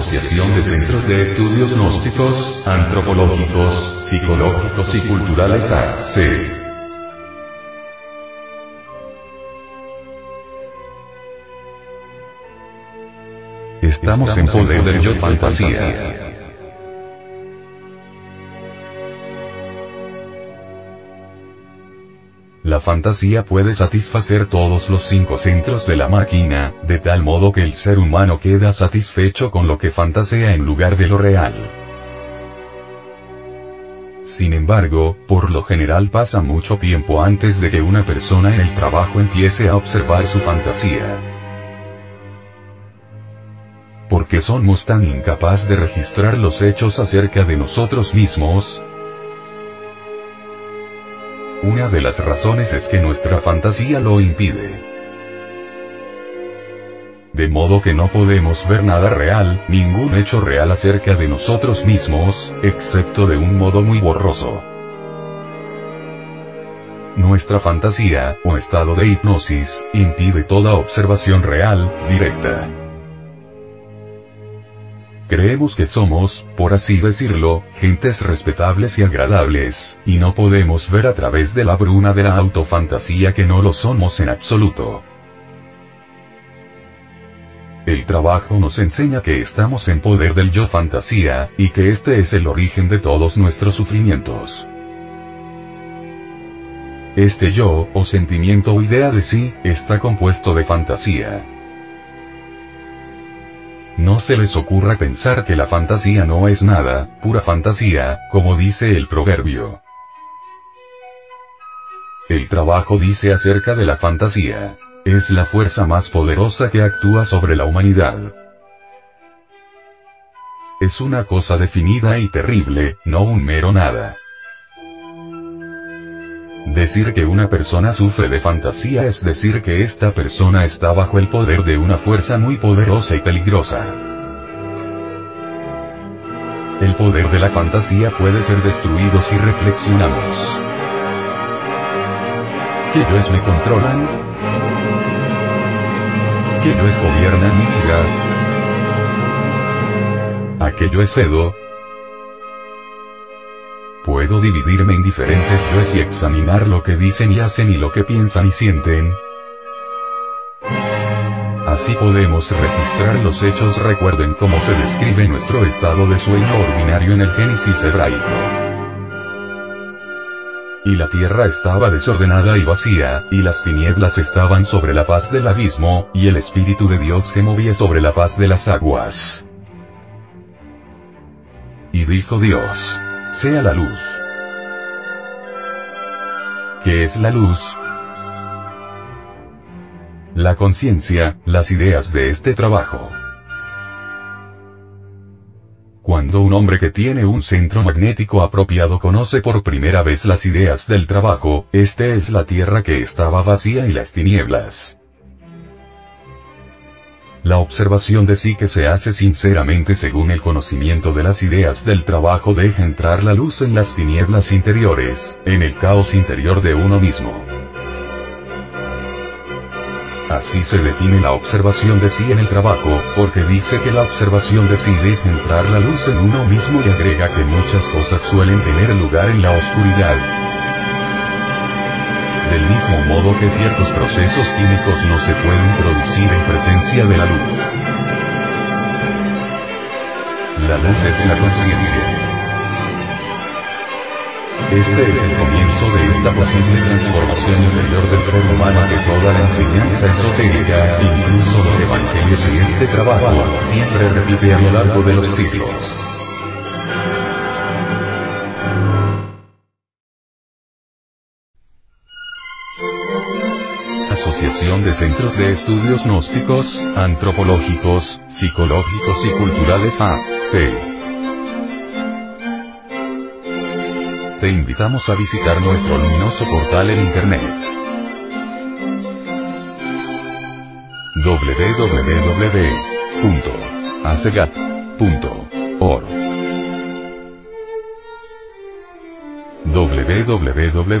Asociación de Centros de Estudios Gnósticos, Antropológicos, Psicológicos y Culturales AC. Estamos en poder del yo fantasía. La fantasía puede satisfacer todos los cinco centros de la máquina, de tal modo que el ser humano queda satisfecho con lo que fantasea en lugar de lo real. Sin embargo, por lo general pasa mucho tiempo antes de que una persona en el trabajo empiece a observar su fantasía. Porque somos tan incapaz de registrar los hechos acerca de nosotros mismos, una de las razones es que nuestra fantasía lo impide. De modo que no podemos ver nada real, ningún hecho real acerca de nosotros mismos, excepto de un modo muy borroso. Nuestra fantasía, o estado de hipnosis, impide toda observación real, directa. Creemos que somos, por así decirlo, gentes respetables y agradables, y no podemos ver a través de la bruna de la autofantasía que no lo somos en absoluto. El trabajo nos enseña que estamos en poder del yo fantasía, y que este es el origen de todos nuestros sufrimientos. Este yo, o sentimiento o idea de sí, está compuesto de fantasía. No se les ocurra pensar que la fantasía no es nada, pura fantasía, como dice el proverbio. El trabajo dice acerca de la fantasía. Es la fuerza más poderosa que actúa sobre la humanidad. Es una cosa definida y terrible, no un mero nada. Decir que una persona sufre de fantasía es decir que esta persona está bajo el poder de una fuerza muy poderosa y peligrosa. El poder de la fantasía puede ser destruido si reflexionamos. ¿Qué yoes me controlan? ¿Qué yoes gobiernan mi vida? ¿A qué cedo? Puedo dividirme en diferentes yoes y examinar lo que dicen y hacen y lo que piensan y sienten. Así podemos registrar los hechos. Recuerden cómo se describe nuestro estado de sueño ordinario en el Génesis hebraico. Y la tierra estaba desordenada y vacía, y las tinieblas estaban sobre la faz del abismo, y el Espíritu de Dios se movía sobre la faz de las aguas. Y dijo Dios, sea la luz. ¿Qué es la luz? La conciencia, las ideas de este trabajo. Cuando un hombre que tiene un centro magnético apropiado conoce por primera vez las ideas del trabajo, este es la tierra que estaba vacía y las tinieblas. La observación de sí que se hace sinceramente según el conocimiento de las ideas del trabajo deja entrar la luz en las tinieblas interiores, en el caos interior de uno mismo. Así se define la observación de sí en el trabajo, porque dice que la observación de sí deja entrar la luz en uno mismo y agrega que muchas cosas suelen tener lugar en la oscuridad del mismo modo que ciertos procesos químicos no se pueden producir en presencia de la luz. La luz es la conciencia. Este es el comienzo de esta posible transformación interior del ser humano que toda la enseñanza esotérica, incluso los evangelios y este trabajo, siempre repite a lo largo de los siglos. Asociación de Centros de Estudios Gnósticos, Antropológicos, Psicológicos y Culturales AC. Te invitamos a visitar nuestro luminoso portal en Internet. www.acegat.org www.ac